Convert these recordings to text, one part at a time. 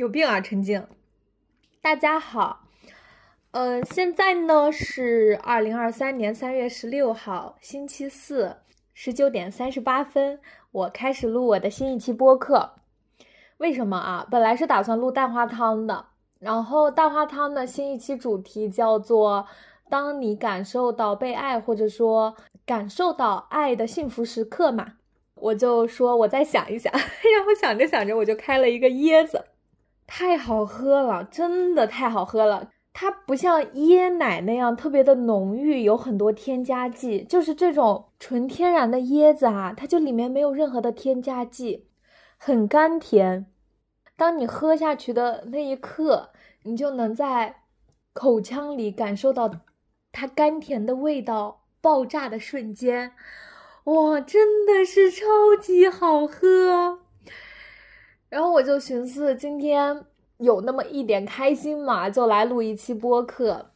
有病啊，陈静！大家好，呃，现在呢是二零二三年三月十六号，星期四，十九点三十八分，我开始录我的新一期播客。为什么啊？本来是打算录蛋花汤的，然后蛋花汤的新一期主题叫做“当你感受到被爱，或者说感受到爱的幸福时刻”嘛。我就说，我再想一想，然后想着想着，我就开了一个椰子，太好喝了，真的太好喝了。它不像椰奶那样特别的浓郁，有很多添加剂，就是这种纯天然的椰子啊，它就里面没有任何的添加剂，很甘甜。当你喝下去的那一刻，你就能在口腔里感受到它甘甜的味道爆炸的瞬间。哇，真的是超级好喝！然后我就寻思，今天有那么一点开心嘛，就来录一期播客。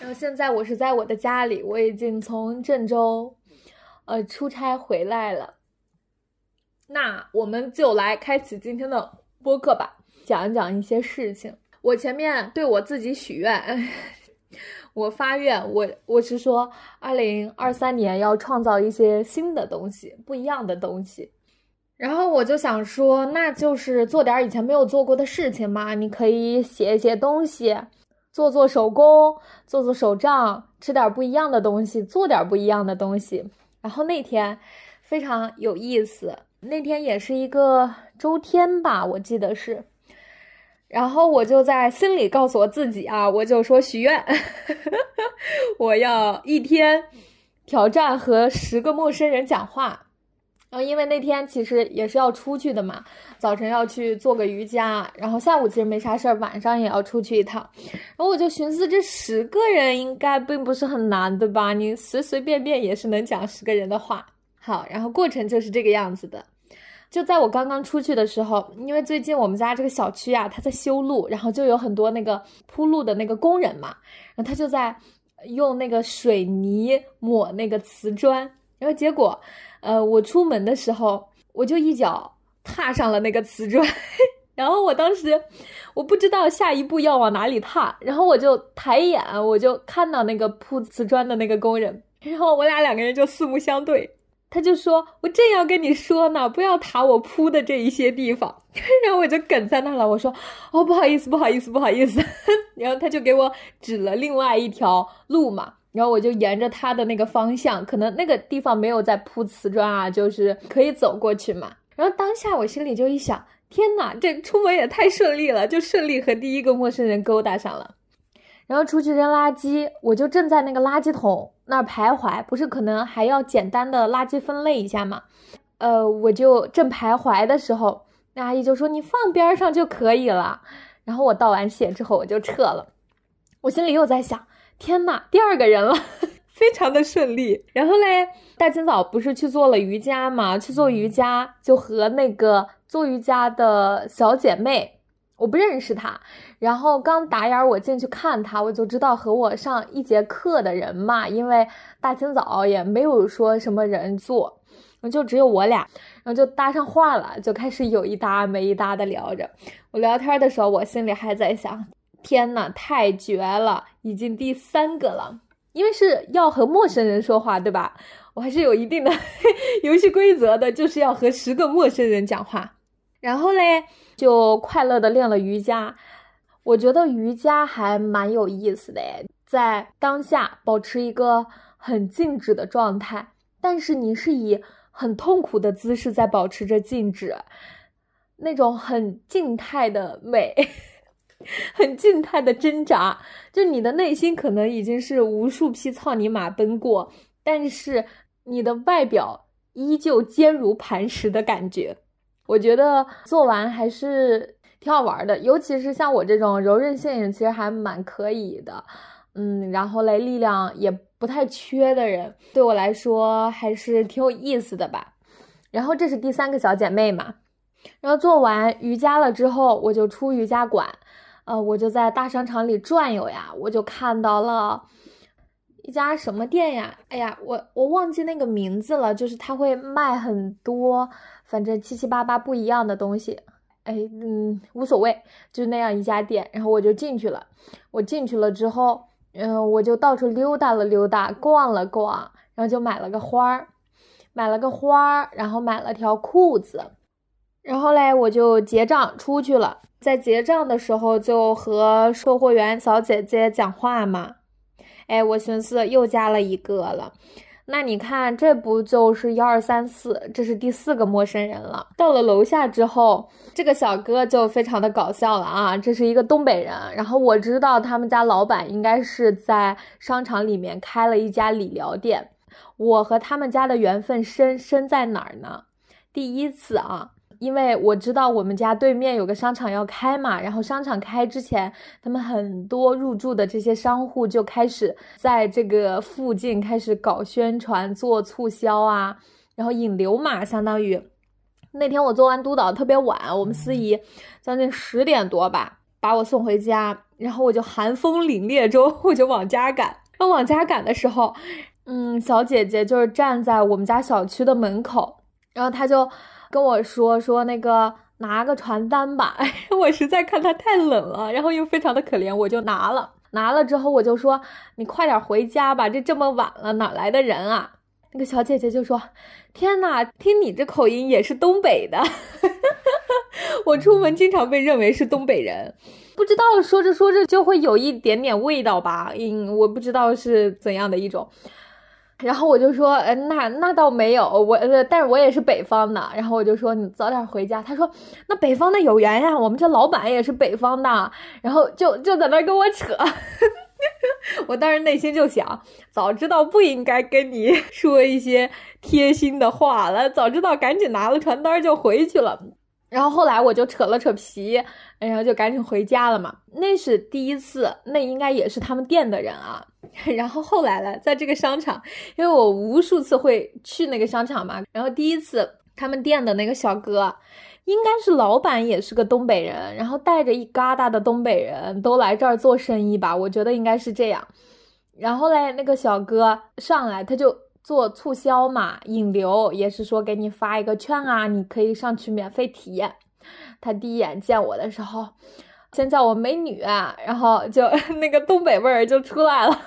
然后现在我是在我的家里，我已经从郑州，呃，出差回来了。那我们就来开启今天的播客吧，讲一讲一些事情。我前面对我自己许愿。我发愿，我我是说，二零二三年要创造一些新的东西，不一样的东西。然后我就想说，那就是做点以前没有做过的事情嘛。你可以写一些东西，做做手工，做做手账，吃点不一样的东西，做点不一样的东西。然后那天非常有意思，那天也是一个周天吧，我记得是。然后我就在心里告诉我自己啊，我就说许愿，我要一天挑战和十个陌生人讲话。然后因为那天其实也是要出去的嘛，早晨要去做个瑜伽，然后下午其实没啥事儿，晚上也要出去一趟。然后我就寻思，这十个人应该并不是很难，对吧？你随随便便也是能讲十个人的话。好，然后过程就是这个样子的。就在我刚刚出去的时候，因为最近我们家这个小区啊，它在修路，然后就有很多那个铺路的那个工人嘛，然后他就在用那个水泥抹那个瓷砖，然后结果，呃，我出门的时候，我就一脚踏上了那个瓷砖，然后我当时我不知道下一步要往哪里踏，然后我就抬眼，我就看到那个铺瓷砖的那个工人，然后我俩两个人就四目相对。他就说：“我正要跟你说呢，不要踏我铺的这一些地方。”然后我就梗在那了。我说：“哦，不好意思，不好意思，不好意思。”然后他就给我指了另外一条路嘛。然后我就沿着他的那个方向，可能那个地方没有在铺瓷砖啊，就是可以走过去嘛。然后当下我心里就一想：天哪，这出门也太顺利了，就顺利和第一个陌生人勾搭上了。然后出去扔垃圾，我就正在那个垃圾桶那儿徘徊，不是可能还要简单的垃圾分类一下嘛？呃，我就正徘徊的时候，那阿姨就说你放边上就可以了。然后我道完谢之后，我就撤了。我心里又在想，天呐，第二个人了，非常的顺利。然后嘞，大清早不是去做了瑜伽嘛？去做瑜伽就和那个做瑜伽的小姐妹。我不认识她，然后刚打眼我进去看她，我就知道和我上一节课的人嘛，因为大清早也没有说什么人做，就只有我俩，然后就搭上话了，就开始有一搭没一搭的聊着。我聊天的时候，我心里还在想：天呐，太绝了，已经第三个了，因为是要和陌生人说话，对吧？我还是有一定的 游戏规则的，就是要和十个陌生人讲话。然后嘞，就快乐的练了瑜伽。我觉得瑜伽还蛮有意思的诶，在当下保持一个很静止的状态，但是你是以很痛苦的姿势在保持着静止，那种很静态的美，很静态的挣扎，就你的内心可能已经是无数匹草泥马奔过，但是你的外表依旧坚如磐石的感觉。我觉得做完还是挺好玩的，尤其是像我这种柔韧性其实还蛮可以的，嗯，然后嘞力量也不太缺的人，对我来说还是挺有意思的吧。然后这是第三个小姐妹嘛，然后做完瑜伽了之后，我就出瑜伽馆，呃，我就在大商场里转悠呀，我就看到了一家什么店呀？哎呀，我我忘记那个名字了，就是他会卖很多。反正七七八八不一样的东西，哎，嗯，无所谓，就那样一家店，然后我就进去了。我进去了之后，嗯，我就到处溜达了溜达，逛了逛，然后就买了个花儿，买了个花儿，然后买了条裤子，然后嘞，我就结账出去了。在结账的时候，就和售货员小姐姐讲话嘛。哎，我寻思又加了一个了。那你看，这不就是幺二三四？这是第四个陌生人了。到了楼下之后，这个小哥就非常的搞笑了啊！这是一个东北人，然后我知道他们家老板应该是在商场里面开了一家理疗店。我和他们家的缘分深深在哪儿呢？第一次啊。因为我知道我们家对面有个商场要开嘛，然后商场开之前，他们很多入驻的这些商户就开始在这个附近开始搞宣传、做促销啊，然后引流嘛，相当于那天我做完督导特别晚，我们司仪将近十点多吧把我送回家，然后我就寒风凛冽中我就往家赶，然后往家赶的时候，嗯，小姐姐就是站在我们家小区的门口，然后她就。跟我说说那个拿个传单吧，我实在看他太冷了，然后又非常的可怜，我就拿了。拿了之后我就说你快点回家吧，这这么晚了哪来的人啊？那个小姐姐就说天哪，听你这口音也是东北的。我出门经常被认为是东北人，不知道说着说着就会有一点点味道吧？嗯，我不知道是怎样的一种。然后我就说，呃，那那倒没有，我呃，但是我也是北方的。然后我就说，你早点回家。他说，那北方的有缘呀，我们这老板也是北方的。然后就就在那跟我扯，我当时内心就想，早知道不应该跟你说一些贴心的话了，早知道赶紧拿了传单就回去了。然后后来我就扯了扯皮，然后就赶紧回家了嘛。那是第一次，那应该也是他们店的人啊。然后后来了，在这个商场，因为我无数次会去那个商场嘛。然后第一次，他们店的那个小哥，应该是老板，也是个东北人，然后带着一疙瘩的东北人都来这儿做生意吧。我觉得应该是这样。然后嘞，那个小哥上来，他就做促销嘛，引流，也是说给你发一个券啊，你可以上去免费体验。他第一眼见我的时候，先叫我美女，啊然后就 那个东北味儿就出来了。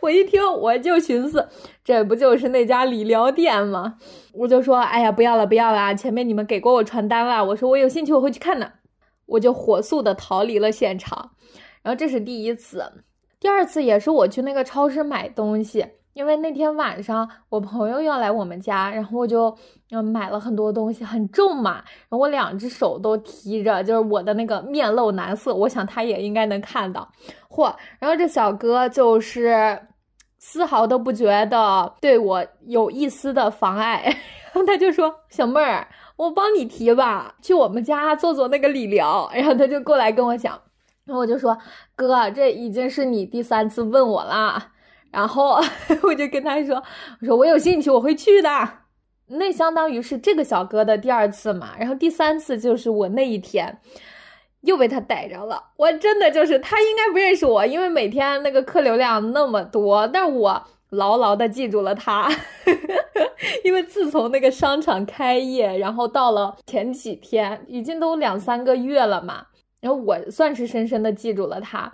我一听，我就寻思，这不就是那家理疗店吗？我就说，哎呀，不要了，不要了，前面你们给过我传单了。我说我有兴趣，我会去看的。我就火速的逃离了现场。然后这是第一次，第二次也是我去那个超市买东西。因为那天晚上我朋友要来我们家，然后我就嗯买了很多东西，很重嘛，然后我两只手都提着，就是我的那个面露难色，我想他也应该能看到，嚯！然后这小哥就是丝毫都不觉得对我有一丝的妨碍，然后他就说：“小妹儿，我帮你提吧，去我们家做做那个理疗。”然后他就过来跟我讲，然后我就说：“哥，这已经是你第三次问我了。”然后 我就跟他说：“我说我有兴趣，我会去的。”那相当于是这个小哥的第二次嘛。然后第三次就是我那一天又被他逮着了。我真的就是他应该不认识我，因为每天那个客流量那么多，但我牢牢的记住了他。因为自从那个商场开业，然后到了前几天，已经都两三个月了嘛。然后我算是深深的记住了他。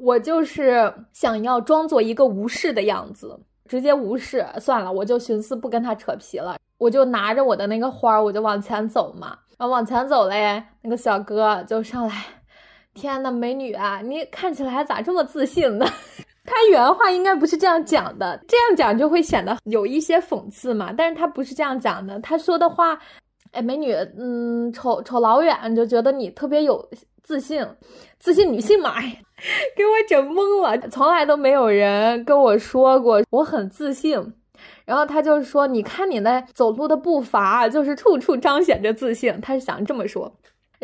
我就是想要装作一个无视的样子，直接无视算了。我就寻思不跟他扯皮了，我就拿着我的那个花，我就往前走嘛。然后往前走嘞，那个小哥就上来，天呐，美女啊，你看起来咋这么自信呢？他原话应该不是这样讲的，这样讲就会显得有一些讽刺嘛。但是他不是这样讲的，他说的话，哎，美女，嗯，瞅瞅老远就觉得你特别有自信，自信女性嘛，哎。给我整懵了，从来都没有人跟我说过我很自信。然后他就说：“你看你那走路的步伐，就是处处彰显着自信。”他是想这么说。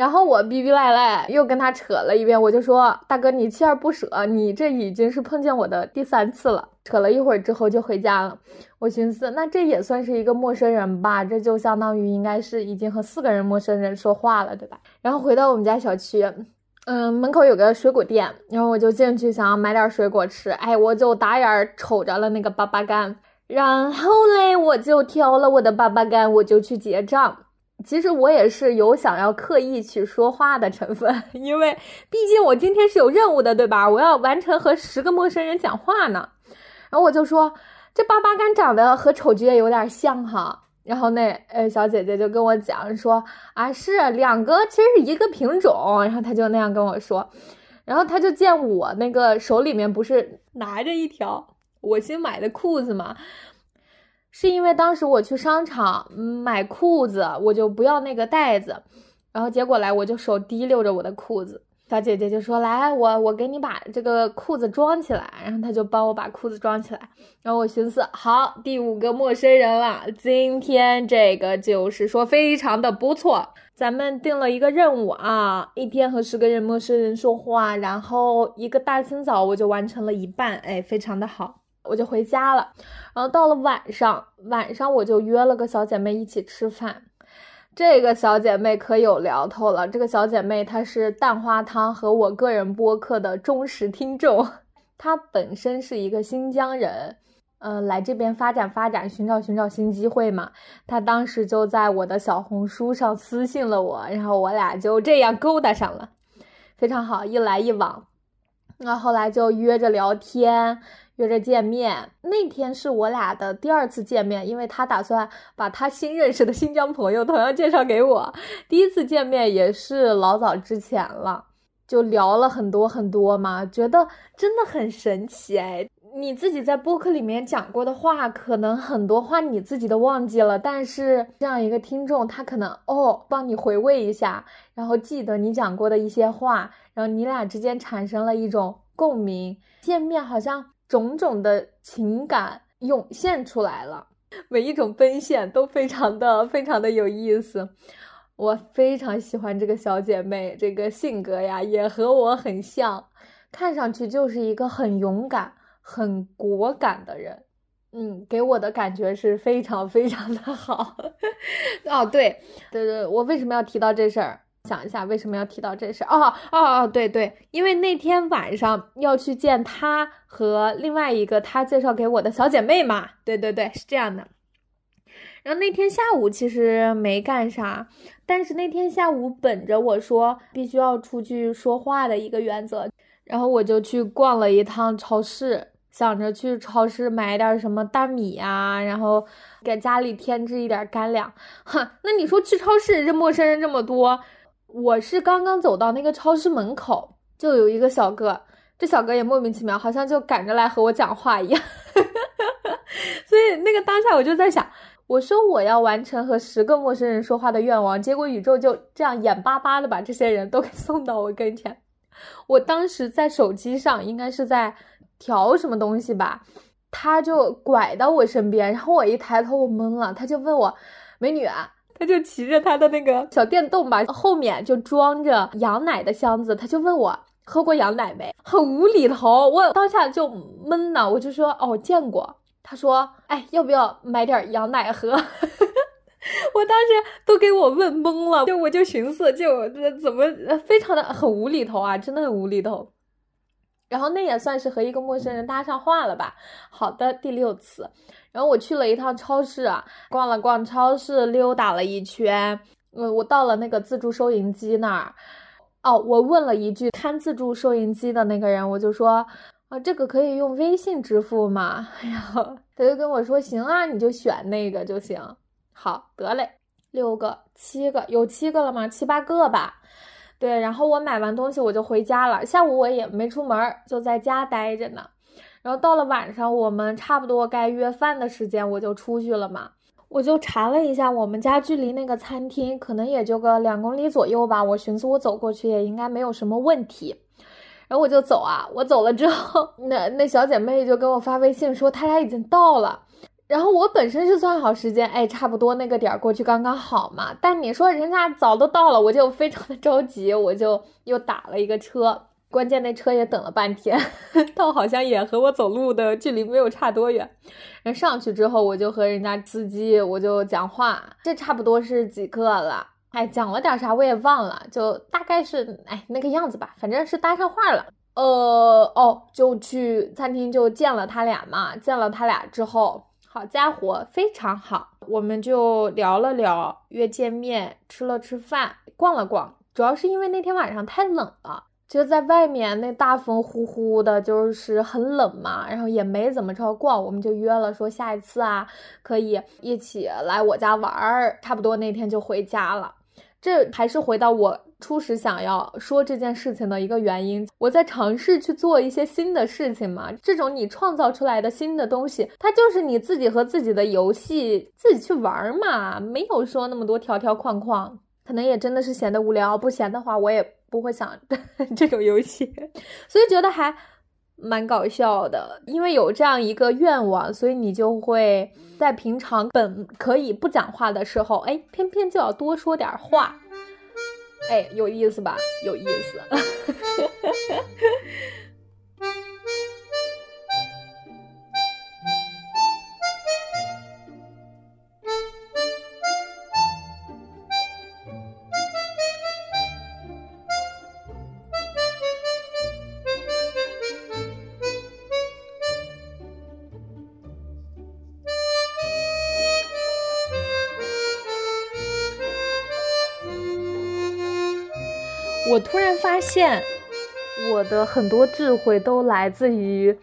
然后我逼逼赖赖又跟他扯了一遍，我就说：“大哥，你锲而不舍，你这已经是碰见我的第三次了。”扯了一会儿之后就回家了。我寻思，那这也算是一个陌生人吧？这就相当于应该是已经和四个人陌生人说话了，对吧？然后回到我们家小区。嗯，门口有个水果店，然后我就进去想要买点水果吃。哎，我就打眼瞅着了那个粑粑干，然后嘞，我就挑了我的粑粑干，我就去结账。其实我也是有想要刻意去说话的成分，因为毕竟我今天是有任务的，对吧？我要完成和十个陌生人讲话呢。然后我就说，这八八干长得和丑角有点像哈。然后那呃小姐姐就跟我讲说啊，是两个其实是一个品种。然后她就那样跟我说，然后她就见我那个手里面不是拿着一条我新买的裤子嘛。是因为当时我去商场买裤子，我就不要那个袋子，然后结果来我就手提溜着我的裤子，小姐姐就说：“来，我我给你把这个裤子装起来。”然后她就帮我把裤子装起来。然后我寻思，好，第五个陌生人了，今天这个就是说非常的不错。咱们定了一个任务啊，一天和十个人陌生人说话，然后一个大清早我就完成了一半，哎，非常的好。我就回家了，然后到了晚上，晚上我就约了个小姐妹一起吃饭。这个小姐妹可有聊头了。这个小姐妹她是蛋花汤和我个人播客的忠实听众，她本身是一个新疆人，呃，来这边发展发展，寻找寻找新机会嘛。她当时就在我的小红书上私信了我，然后我俩就这样勾搭上了，非常好，一来一往。那后来就约着聊天。约着见面，那天是我俩的第二次见面，因为他打算把他新认识的新疆朋友同样介绍给我。第一次见面也是老早之前了，就聊了很多很多嘛，觉得真的很神奇哎。你自己在播客里面讲过的话，可能很多话你自己都忘记了，但是这样一个听众，他可能哦帮你回味一下，然后记得你讲过的一些话，然后你俩之间产生了一种共鸣，见面好像。种种的情感涌现出来了，每一种奔现都非常的非常的有意思。我非常喜欢这个小姐妹，这个性格呀也和我很像，看上去就是一个很勇敢、很果敢的人。嗯，给我的感觉是非常非常的好。哦，对对对，我为什么要提到这事儿？想一下为什么要提到这事？哦哦哦，对对，因为那天晚上要去见他和另外一个他介绍给我的小姐妹嘛。对对对，是这样的。然后那天下午其实没干啥，但是那天下午本着我说必须要出去说话的一个原则，然后我就去逛了一趟超市，想着去超市买点什么大米呀，然后给家里添置一点干粮。哼，那你说去超市这陌生人这么多。我是刚刚走到那个超市门口，就有一个小哥，这小哥也莫名其妙，好像就赶着来和我讲话一样。所以那个当下我就在想，我说我要完成和十个陌生人说话的愿望，结果宇宙就这样眼巴巴的把这些人都 给送到我跟前。我当时在手机上应该是在调什么东西吧，他就拐到我身边，然后我一抬头我懵了，他就问我，美女啊。他就骑着他的那个小电动吧，后面就装着羊奶的箱子。他就问我喝过羊奶没，很无厘头。我当下就懵了，我就说哦见过。他说哎要不要买点羊奶喝？我当时都给我问懵了，就我就寻思就这怎么非常的很无厘头啊，真的很无厘头。然后那也算是和一个陌生人搭上话了吧？好的，第六次。然后我去了一趟超市啊，逛了逛超市，溜达了一圈。嗯，我到了那个自助收银机那儿。哦，我问了一句看自助收银机的那个人，我就说啊，这个可以用微信支付吗？然后他就跟我说，行啊，你就选那个就行。好，得嘞，六个、七个，有七个了吗？七八个吧。对，然后我买完东西我就回家了。下午我也没出门，就在家待着呢。然后到了晚上，我们差不多该约饭的时间，我就出去了嘛。我就查了一下，我们家距离那个餐厅可能也就个两公里左右吧。我寻思我走过去也应该没有什么问题。然后我就走啊，我走了之后，那那小姐妹就给我发微信说她俩已经到了。然后我本身是算好时间，哎，差不多那个点儿过去刚刚好嘛。但你说人家早都到了，我就非常的着急，我就又打了一个车。关键那车也等了半天，倒好像也和我走路的距离没有差多远。人上去之后，我就和人家司机我就讲话，这差不多是几个了。哎，讲了点啥我也忘了，就大概是哎那个样子吧，反正是搭上话了。呃哦，就去餐厅就见了他俩嘛，见了他俩之后。好家伙，非常好！我们就聊了聊，约见面，吃了吃饭，逛了逛。主要是因为那天晚上太冷了，就在外面那大风呼呼的，就是很冷嘛。然后也没怎么着逛，我们就约了说下一次啊，可以一起来我家玩儿。差不多那天就回家了。这还是回到我初始想要说这件事情的一个原因。我在尝试去做一些新的事情嘛。这种你创造出来的新的东西，它就是你自己和自己的游戏，自己去玩嘛，没有说那么多条条框框。可能也真的是闲得无聊，不闲的话我也不会想 这种游戏，所以觉得还蛮搞笑的。因为有这样一个愿望，所以你就会在平常本可以不讲话的时候，哎，偏偏就要多说点话，哎，有意思吧？有意思。我突然发现，我的很多智慧都来自于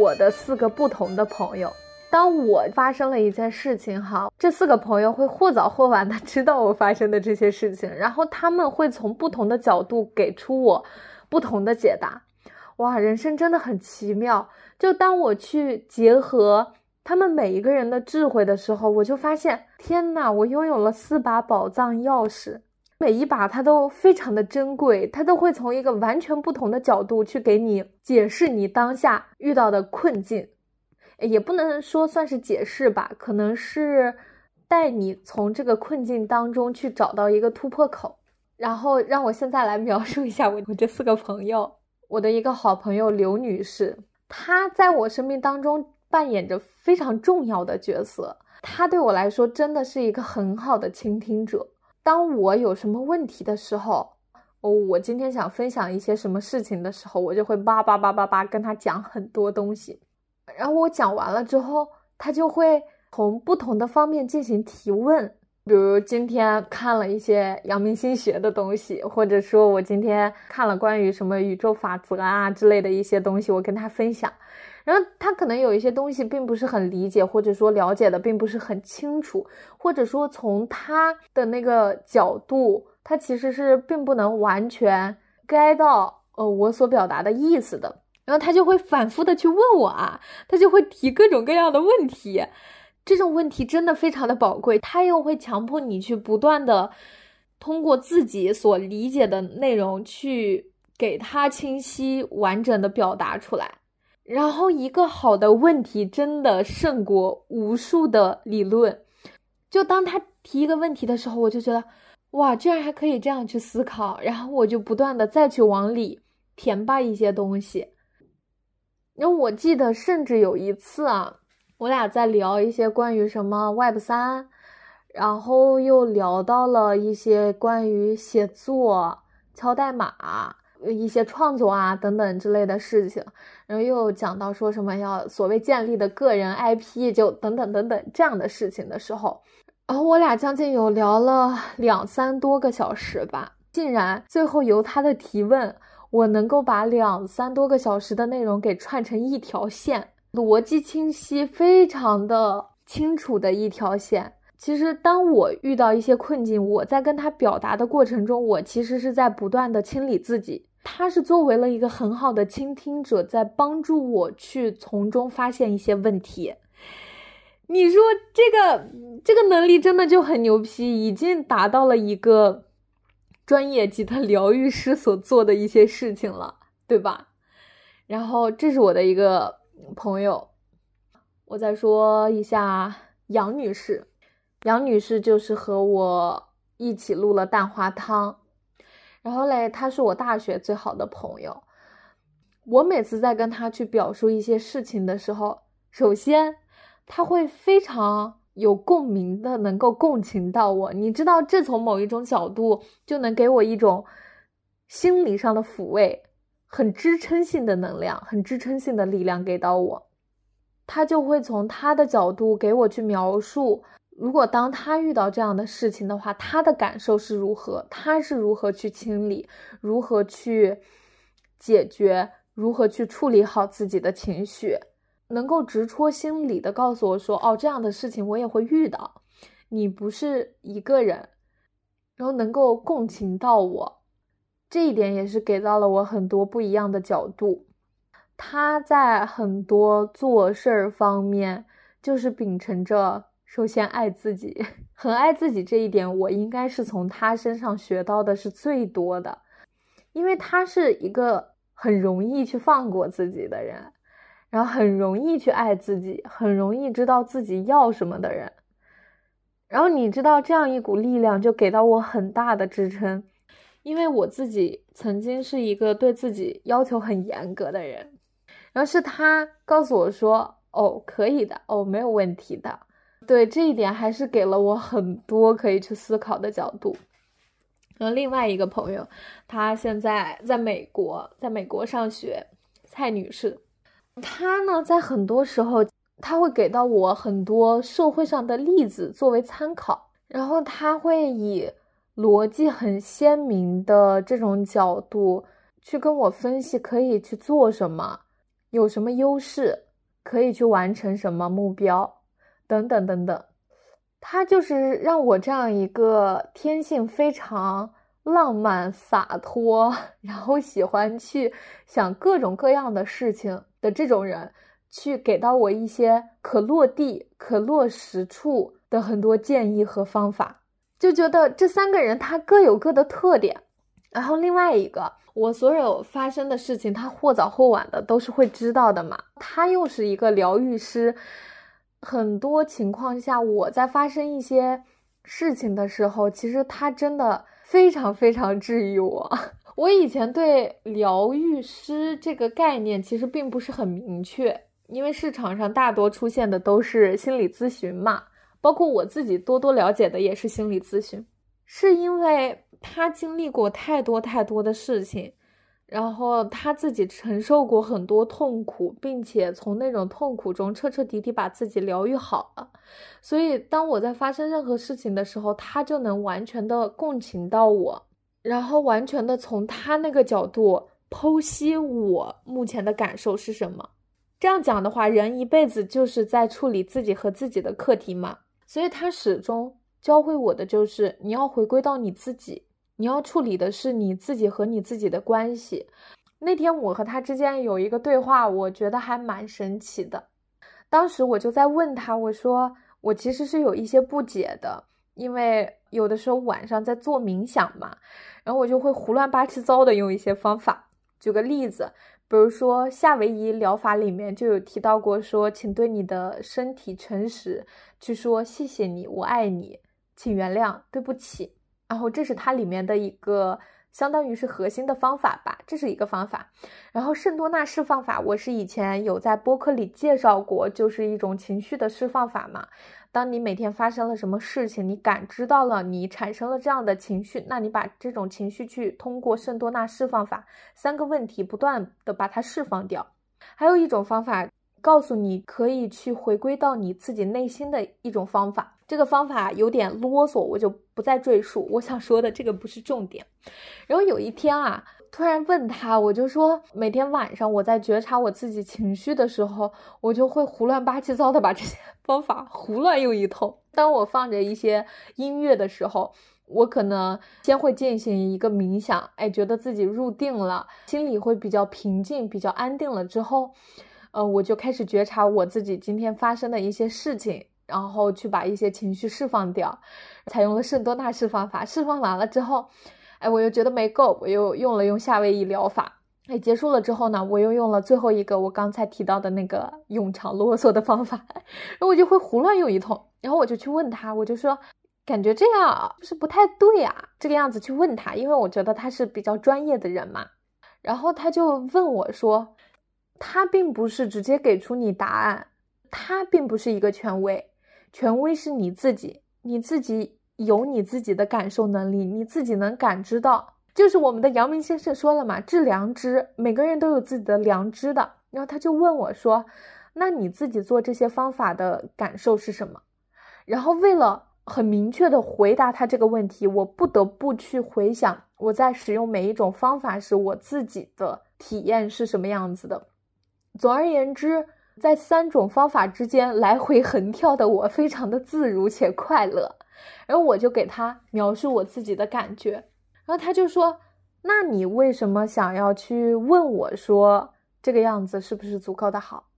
我的四个不同的朋友。当我发生了一件事情，哈，这四个朋友会或早或晚的知道我发生的这些事情，然后他们会从不同的角度给出我不同的解答。哇，人生真的很奇妙。就当我去结合他们每一个人的智慧的时候，我就发现，天呐，我拥有了四把宝藏钥匙。每一把它都非常的珍贵，它都会从一个完全不同的角度去给你解释你当下遇到的困境，也不能说算是解释吧，可能是带你从这个困境当中去找到一个突破口。然后让我现在来描述一下我我这四个朋友，我的一个好朋友刘女士，她在我生命当中扮演着非常重要的角色，她对我来说真的是一个很好的倾听者。当我有什么问题的时候，哦，我今天想分享一些什么事情的时候，我就会叭叭叭叭叭跟他讲很多东西，然后我讲完了之后，他就会从不同的方面进行提问，比如今天看了一些阳明心学的东西，或者说我今天看了关于什么宇宙法则啊之类的一些东西，我跟他分享。然后他可能有一些东西并不是很理解，或者说了解的并不是很清楚，或者说从他的那个角度，他其实是并不能完全 get 到呃我所表达的意思的。然后他就会反复的去问我啊，他就会提各种各样的问题，这种问题真的非常的宝贵。他又会强迫你去不断的通过自己所理解的内容去给他清晰完整的表达出来。然后，一个好的问题真的胜过无数的理论。就当他提一个问题的时候，我就觉得，哇，居然还可以这样去思考。然后我就不断的再去往里填吧一些东西。然后我记得，甚至有一次啊，我俩在聊一些关于什么 Web 三，然后又聊到了一些关于写作、敲代码。一些创作啊等等之类的事情，然后又讲到说什么要所谓建立的个人 IP，就等等等等这样的事情的时候，然后我俩将近有聊了两三多个小时吧，竟然最后由他的提问，我能够把两三多个小时的内容给串成一条线，逻辑清晰，非常的清楚的一条线。其实，当我遇到一些困境，我在跟他表达的过程中，我其实是在不断的清理自己。他是作为了一个很好的倾听者，在帮助我去从中发现一些问题。你说这个这个能力真的就很牛批，已经达到了一个专业级的疗愈师所做的一些事情了，对吧？然后这是我的一个朋友，我再说一下杨女士。杨女士就是和我一起录了蛋花汤。然后嘞，他是我大学最好的朋友。我每次在跟他去表述一些事情的时候，首先他会非常有共鸣的，能够共情到我。你知道，这从某一种角度就能给我一种心理上的抚慰，很支撑性的能量，很支撑性的力量给到我。他就会从他的角度给我去描述如果当他遇到这样的事情的话，他的感受是如何？他是如何去清理？如何去解决？如何去处理好自己的情绪？能够直戳心里的告诉我说：“哦，这样的事情我也会遇到，你不是一个人。”然后能够共情到我，这一点也是给到了我很多不一样的角度。他在很多做事儿方面，就是秉承着。首先爱自己，很爱自己这一点，我应该是从他身上学到的是最多的，因为他是一个很容易去放过自己的人，然后很容易去爱自己，很容易知道自己要什么的人。然后你知道，这样一股力量就给到我很大的支撑，因为我自己曾经是一个对自己要求很严格的人，然后是他告诉我说：“哦，可以的，哦，没有问题的。”对这一点还是给了我很多可以去思考的角度。然后另外一个朋友，她现在在美国，在美国上学，蔡女士，她呢在很多时候，她会给到我很多社会上的例子作为参考，然后她会以逻辑很鲜明的这种角度去跟我分析可以去做什么，有什么优势，可以去完成什么目标。等等等等，他就是让我这样一个天性非常浪漫洒脱，然后喜欢去想各种各样的事情的这种人，去给到我一些可落地、可落实处的很多建议和方法。就觉得这三个人他各有各的特点，然后另外一个，我所有发生的事情，他或早或晚的都是会知道的嘛。他又是一个疗愈师。很多情况下，我在发生一些事情的时候，其实他真的非常非常治愈我。我以前对疗愈师这个概念其实并不是很明确，因为市场上大多出现的都是心理咨询嘛，包括我自己多多了解的也是心理咨询，是因为他经历过太多太多的事情。然后他自己承受过很多痛苦，并且从那种痛苦中彻彻底底把自己疗愈好了，所以当我在发生任何事情的时候，他就能完全的共情到我，然后完全的从他那个角度剖析我目前的感受是什么。这样讲的话，人一辈子就是在处理自己和自己的课题嘛，所以他始终教会我的就是你要回归到你自己。你要处理的是你自己和你自己的关系。那天我和他之间有一个对话，我觉得还蛮神奇的。当时我就在问他，我说我其实是有一些不解的，因为有的时候晚上在做冥想嘛，然后我就会胡乱八七糟的用一些方法。举个例子，比如说夏威夷疗法里面就有提到过，说请对你的身体诚实，去说谢谢你，我爱你，请原谅，对不起。然后这是它里面的一个，相当于是核心的方法吧，这是一个方法。然后圣多纳释放法，我是以前有在播客里介绍过，就是一种情绪的释放法嘛。当你每天发生了什么事情，你感知到了，你产生了这样的情绪，那你把这种情绪去通过圣多纳释放法，三个问题不断的把它释放掉。还有一种方法，告诉你可以去回归到你自己内心的一种方法。这个方法有点啰嗦，我就不再赘述。我想说的这个不是重点。然后有一天啊，突然问他，我就说，每天晚上我在觉察我自己情绪的时候，我就会胡乱八七糟的把这些 方法胡乱用一通。当我放着一些音乐的时候，我可能先会进行一个冥想，哎，觉得自己入定了，心里会比较平静、比较安定了之后，呃，我就开始觉察我自己今天发生的一些事情。然后去把一些情绪释放掉，采用了圣多纳释放法。释放完了之后，哎，我又觉得没够，我又用了用夏威夷疗法。哎，结束了之后呢，我又用了最后一个我刚才提到的那个永长啰嗦的方法。然后我就会胡乱用一通。然后我就去问他，我就说，感觉这样就是不太对啊，这个样子去问他，因为我觉得他是比较专业的人嘛。然后他就问我说，他并不是直接给出你答案，他并不是一个权威。权威是你自己，你自己有你自己的感受能力，你自己能感知到。就是我们的阳明先生说了嘛，致良知，每个人都有自己的良知的。然后他就问我说：“那你自己做这些方法的感受是什么？”然后为了很明确的回答他这个问题，我不得不去回想我在使用每一种方法时我自己的体验是什么样子的。总而言之，在三种方法之间来回横跳的我，非常的自如且快乐。然后我就给他描述我自己的感觉，然后他就说：“那你为什么想要去问我说这个样子是不是足够的好？”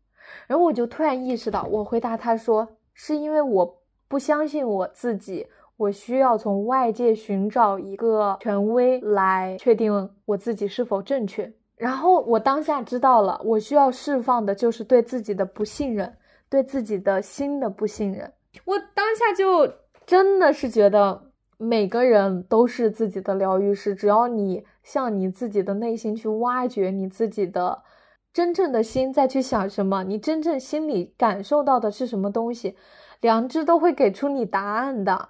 然后我就突然意识到，我回答他说：“是因为我不相信我自己，我需要从外界寻找一个权威来确定我自己是否正确。”然后我当下知道了，我需要释放的就是对自己的不信任，对自己的心的不信任。我当下就真的是觉得每个人都是自己的疗愈师，只要你向你自己的内心去挖掘你自己的真正的心，再去想什么，你真正心里感受到的是什么东西，良知都会给出你答案的。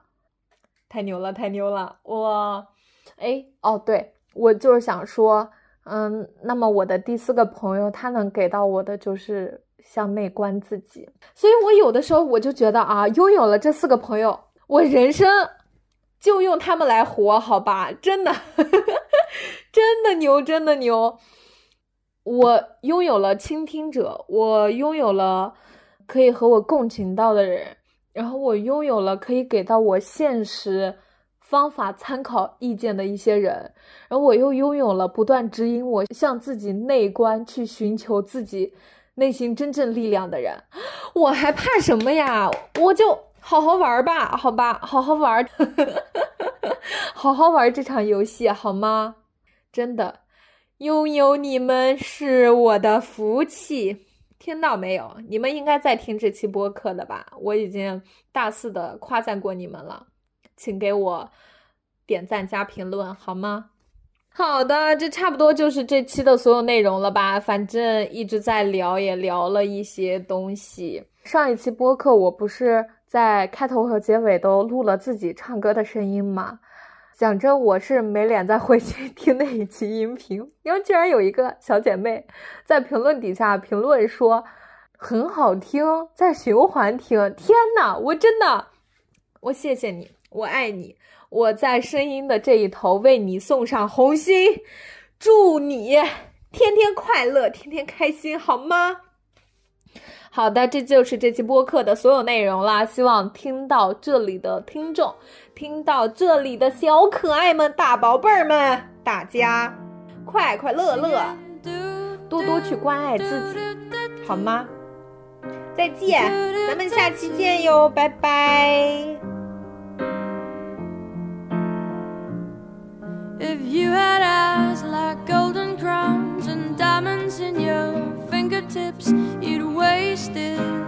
太牛了，太牛了！我，哎，哦，对，我就是想说。嗯，那么我的第四个朋友，他能给到我的就是向内观自己，所以我有的时候我就觉得啊，拥有了这四个朋友，我人生就用他们来活，好吧？真的，真的牛，真的牛！我拥有了倾听者，我拥有了可以和我共情到的人，然后我拥有了可以给到我现实。方法参考意见的一些人，然后我又拥有了不断指引我向自己内观去寻求自己内心真正力量的人，我还怕什么呀？我就好好玩吧，好吧，好好玩，好好玩这场游戏好吗？真的，拥有你们是我的福气，听到没有？你们应该在听这期播客的吧？我已经大肆的夸赞过你们了。请给我点赞加评论好吗？好的，这差不多就是这期的所有内容了吧？反正一直在聊，也聊了一些东西。上一期播客我不是在开头和结尾都录了自己唱歌的声音吗？讲真，我是没脸再回去 听那一期音频，因为居然有一个小姐妹在评论底下评论说很好听，在循环听。天呐，我真的，我谢谢你。我爱你，我在声音的这一头为你送上红心，祝你天天快乐，天天开心，好吗？好的，这就是这期播客的所有内容啦。希望听到这里的听众，听到这里的小可爱们、大宝贝儿们，大家快快乐乐，多多去关爱自己，好吗？再见，咱们下期见哟，拜拜。You had eyes like golden crowns and diamonds in your fingertips. You'd wasted.